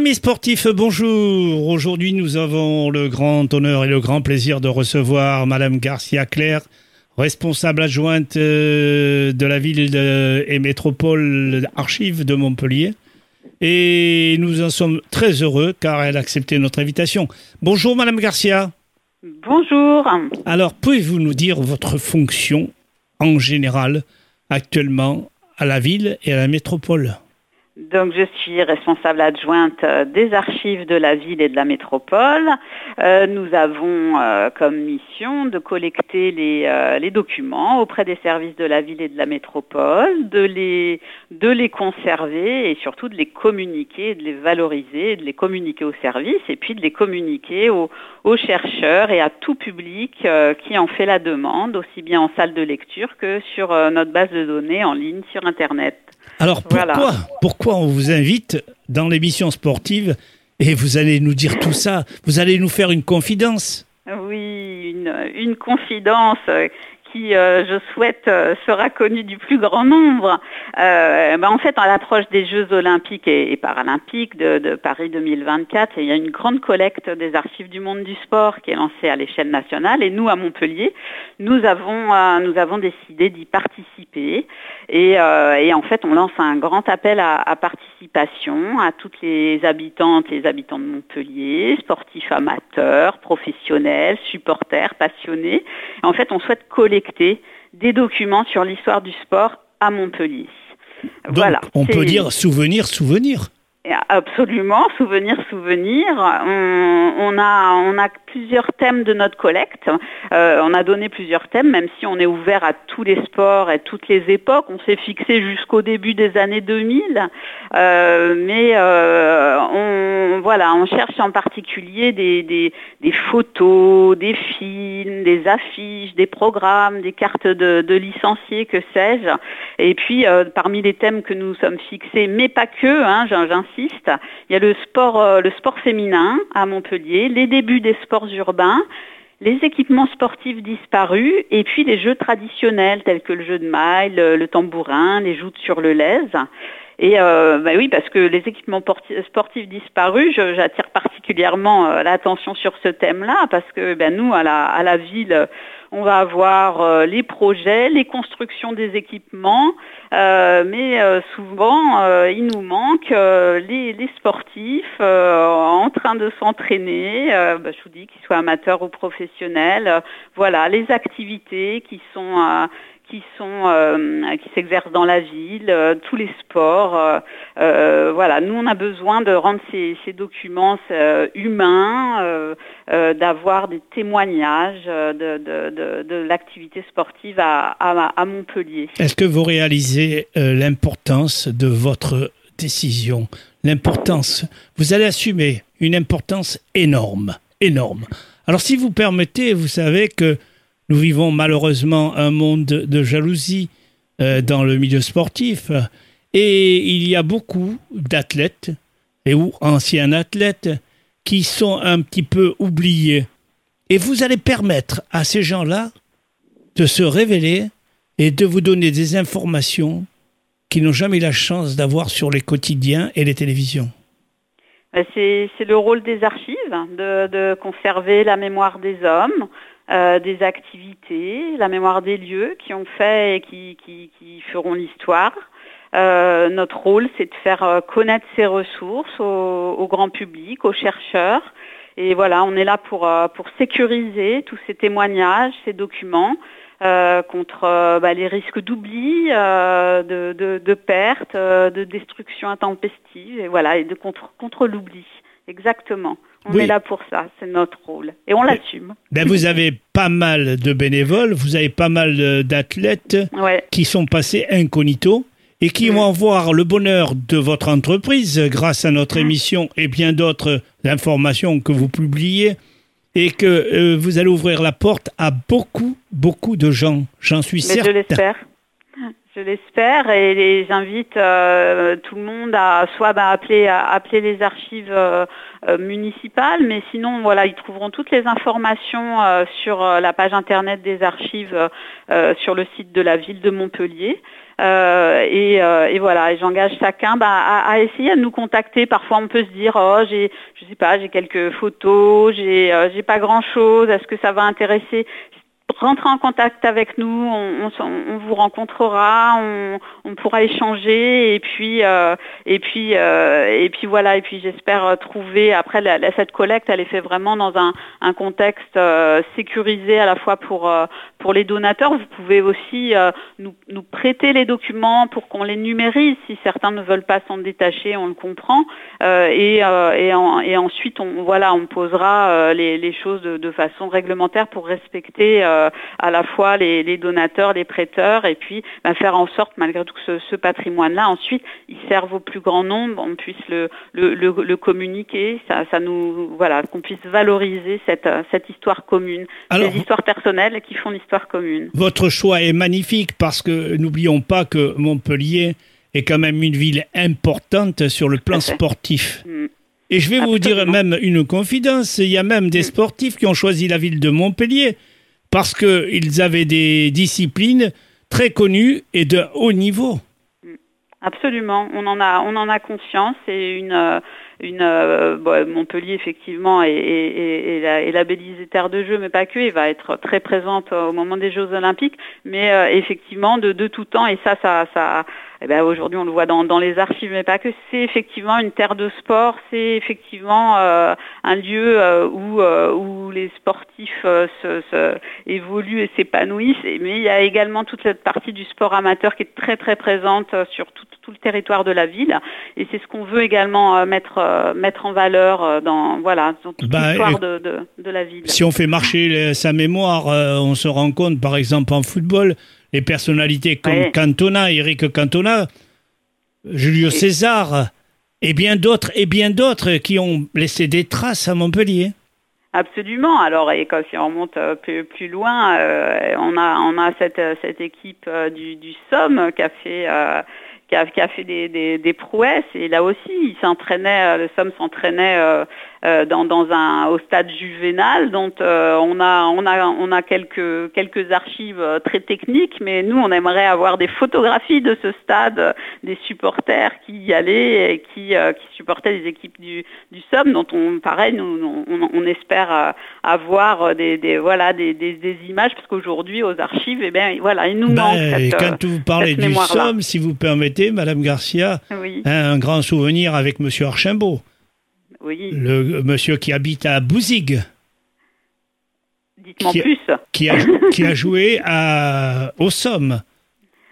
Amis sportifs, bonjour. Aujourd'hui, nous avons le grand honneur et le grand plaisir de recevoir Madame Garcia Claire, responsable adjointe euh, de la ville et métropole archives de Montpellier. Et nous en sommes très heureux car elle a accepté notre invitation. Bonjour Madame Garcia. Bonjour. Alors, pouvez-vous nous dire votre fonction en général actuellement à la ville et à la métropole? Donc je suis responsable adjointe euh, des archives de la ville et de la métropole. Euh, nous avons euh, comme mission de collecter les, documents auprès des services de la ville et de la métropole, de les, conserver et surtout de les communiquer, de les valoriser, de les communiquer aux services et puis de les communiquer aux chercheurs et à tout public qui en fait la demande, aussi bien en salle de lecture que sur notre base de données en ligne sur Internet. Alors pourquoi, pourquoi on vous invite dans l'émission sportive et vous allez nous dire tout ça? Vous allez nous faire une confidence? Oui, une, une confidence qui, euh, je souhaite, euh, sera connu du plus grand nombre. Euh, ben, en fait, à l'approche des Jeux olympiques et, paralympiques de, Paris 2024, il y a une grande collecte des archives du monde du sport qui est lancée à l'échelle nationale. Et nous, à Montpellier, nous avons, nous avons décidé d'y participer. Et, en fait, on lance un grand appel à, participation à toutes les habitantes et les habitants de Montpellier, sportifs amateurs, professionnels, supporters, passionnés. En fait, on souhaite collecter des documents sur l'histoire du sport à Montpellier. voilà. On peut dire souvenir, souvenir. Absolument, souvenir, souvenir. On, a, on plusieurs thèmes de notre collecte. Euh, on a donné plusieurs thèmes, même si on est ouvert à tous les sports et toutes les époques. On s'est fixé jusqu'au début des années 2000, euh, mais euh, on, cherche en particulier des, photos, des films, des affiches, des programmes, des cartes de, licenciés, que sais-je. Et puis, parmi les thèmes que nous sommes fixés, mais pas que, hein, il y a le sport, euh, le sport féminin à Montpellier, les débuts des sports urbains, les équipements sportifs disparus et puis les jeux traditionnels tels que le jeu de maille, le, tambourin, les joutes sur le lèse. Et euh, bah oui, parce que les équipements sportifs disparus, j'attire particulièrement euh, l'attention sur ce thème-là, parce que ben, nous, à la, ville, on va avoir euh, les projets, les constructions des équipements, euh, mais souvent il nous manque les, sportifs en train de s'entraîner, bah, je vous dis qu'ils soient amateurs ou professionnels, voilà, les activités qui sont qui sont euh, qui s'exercent dans la ville, euh, tous les sports. Euh, voilà, nous on a besoin de rendre ces, documents humains, d'avoir des témoignages de, l'activité sportive à, à Montpellier. Est-ce que vous réalisez l'importance de votre décision, l'importance Vous allez assumer une importance énorme, énorme. Alors si vous permettez, vous savez que nous vivons malheureusement un monde de jalousie euh, dans le milieu sportif et il y a beaucoup d'athlètes et ou anciens athlètes qui sont un petit peu oubliés. Et vous allez permettre à ces gens-là de se révéler et de vous donner des informations qu'ils n'ont jamais eu la chance d'avoir sur les quotidiens et les télévisions. Euh, c'est le rôle des archives, de, conserver la mémoire des hommes, euh, des activités, la mémoire des lieux qui ont fait et qui, feront l'histoire. Euh, notre rôle, c'est de faire euh, connaître ces ressources au, grand public, aux chercheurs. Et voilà, on est là pour, sécuriser tous ces témoignages, ces documents, contre bah, les risques d'oubli, de, de, de, perte, de destruction intempestive, et voilà, contre l'oubli. Exactement. On est là pour ça, c'est notre rôle. Et on l'assume. Ben vous avez pas mal de bénévoles, vous avez pas mal d'athlètes qui sont passés incognito et qui vont avoir le bonheur de votre entreprise grâce à notre émission et bien d'autres informations que vous publiez et que euh, vous allez ouvrir la porte à beaucoup, beaucoup de gens. J'en suis certain. Je l'espère. Je l'espère et, j'invite euh, tout le monde à soit bah, appeler, les archives euh, euh, municipales, mais sinon voilà, ils trouveront toutes les informations sur la page internet des archives sur le site de la ville de Montpellier. Et, voilà, et j'engage chacun bah, à, essayer de nous contacter. Parfois, on peut se dire, oh, j'ai, je sais pas, j'ai quelques photos, j'ai, j'ai pas grand chose. Est-ce que ça va intéresser rentrez en contact avec nous, on, vous rencontrera, on, pourra échanger et puis euh, et puis euh, et puis voilà et puis j'espère trouver après cette collecte elle est faite vraiment dans un, contexte euh, sécurisé à la fois pour pour les donateurs. Vous pouvez aussi nous, prêter les documents pour qu'on les numérise si certains ne veulent pas s'en détacher, on le comprend et et, ensuite on voilà on posera les, choses de, façon réglementaire pour respecter à la fois les, donateurs, les prêteurs, et puis bah, faire en sorte, malgré tout, que ce, patrimoine-là, ensuite, il serve au plus grand nombre, on puisse le, le, communiquer, ça, nous, voilà, qu'on puisse valoriser cette, cette histoire commune, les histoires personnelles qui font l'histoire commune. Votre choix est magnifique parce que n'oublions pas que Montpellier est quand même une ville importante sur le plan sportif. Mm. Et je vais vous dire même une confidence, il y a même des mm. sportifs qui ont choisi la ville de Montpellier parce qu'ils avaient des disciplines très connues et de haut niveau. Absolument, on en a, on en a conscience. Une, euh, une euh, Montpellier effectivement est, labellisée terre de jeu, mais pas que. Il va être très présente au moment des Jeux Olympiques, mais euh, effectivement de, de, tout temps. Et ça, ça, ça eh ben, aujourd'hui on le voit dans, les archives, mais pas que, c'est effectivement une terre de sport, c'est effectivement euh, un lieu euh, où, euh, où les sportifs se, évoluent et s'épanouissent, mais il y a également toute cette partie du sport amateur qui est très très présente sur tout, le territoire de la ville, et c'est ce qu'on veut également mettre, mettre en valeur dans, voilà, dans toute bah, l'histoire de, de, la ville. Si on fait marcher sa mémoire, on se rend compte par exemple en football, les personnalités comme Cantona, Eric Cantona, Julio César, et bien d'autres, et bien d'autres qui ont laissé des traces à Montpellier. Absolument. Alors, et quand si on remonte euh, plus, plus loin, euh, on a on a cette cette équipe euh, du, du Somme qui a fait qui a, qui a, fait des, des, des, prouesses et là aussi il s'entraînait, le Somme s'entraînait euh, dans, dans, un, au stade juvénal. dont euh, on, a, on, a, on a quelques, quelques archives euh, très techniques, mais nous, on aimerait avoir des photographies de ce stade, des supporters qui y allaient et qui, qui supportaient les équipes du, du Somme, dont on, pareil, nous, on, on espère avoir des, des voilà, des, des, des, images, parce qu'aujourd'hui, aux archives, eh bien, voilà, il nous ben, manque cette, Quand vous parlez du Somme, si vous permettez, Madame Garcia, hein, un grand souvenir avec Monsieur Archimbault. Oui. Le monsieur qui habite à Bouzig. Dites-moi plus. Qui a, qui a joué à, au Somme.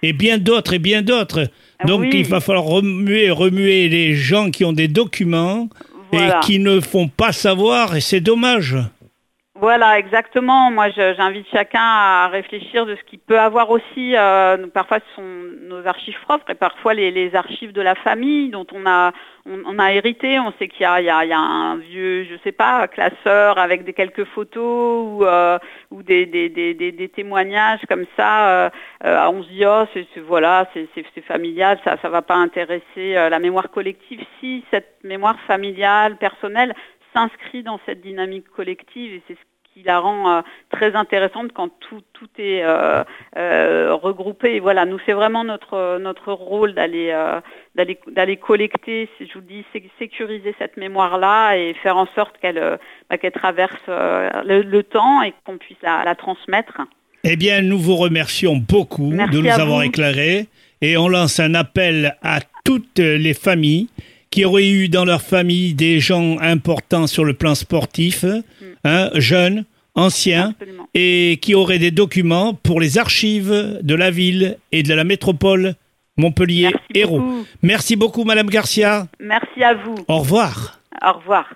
Et bien d'autres, et bien d'autres. Ah Donc il va falloir remuer, remuer les gens qui ont des documents et qui ne font pas savoir, et c'est dommage. Voilà, exactement. Moi, j'invite chacun à réfléchir de ce qu'il peut avoir aussi. Euh, parfois, ce sont nos archives propres et parfois les, archives de la famille dont on a, on, a hérité. On sait qu'il y, y, y a, un vieux, je sais pas, classeur avec des quelques photos ou, euh, des, témoignages comme ça. Euh, euh on se dit, oh, c'est voilà, c'est familial, ça ne va pas intéresser euh, la mémoire collective. Si cette mémoire familiale, personnelle, s'inscrit dans cette dynamique collective et c'est ce qui la rend euh, très intéressante quand tout, tout est euh, euh, regroupé. Et voilà, nous c'est vraiment notre notre rôle d'aller d'aller d'aller collecter, je vous dis, sécuriser cette mémoire-là et faire en sorte qu'elle bah, qu'elle traverse le, temps et qu'on puisse la, transmettre. Eh bien, nous vous remercions beaucoup de nous avoir éclairés et on lance un appel à toutes les familles qui auraient eu dans leur famille des gens importants sur le plan sportif, mm. hein, jeunes, anciens, et qui auraient des documents pour les archives de la ville et de la métropole Montpellier-Hérault. Merci beaucoup, Madame Garcia. Merci à vous. Au revoir. Au revoir.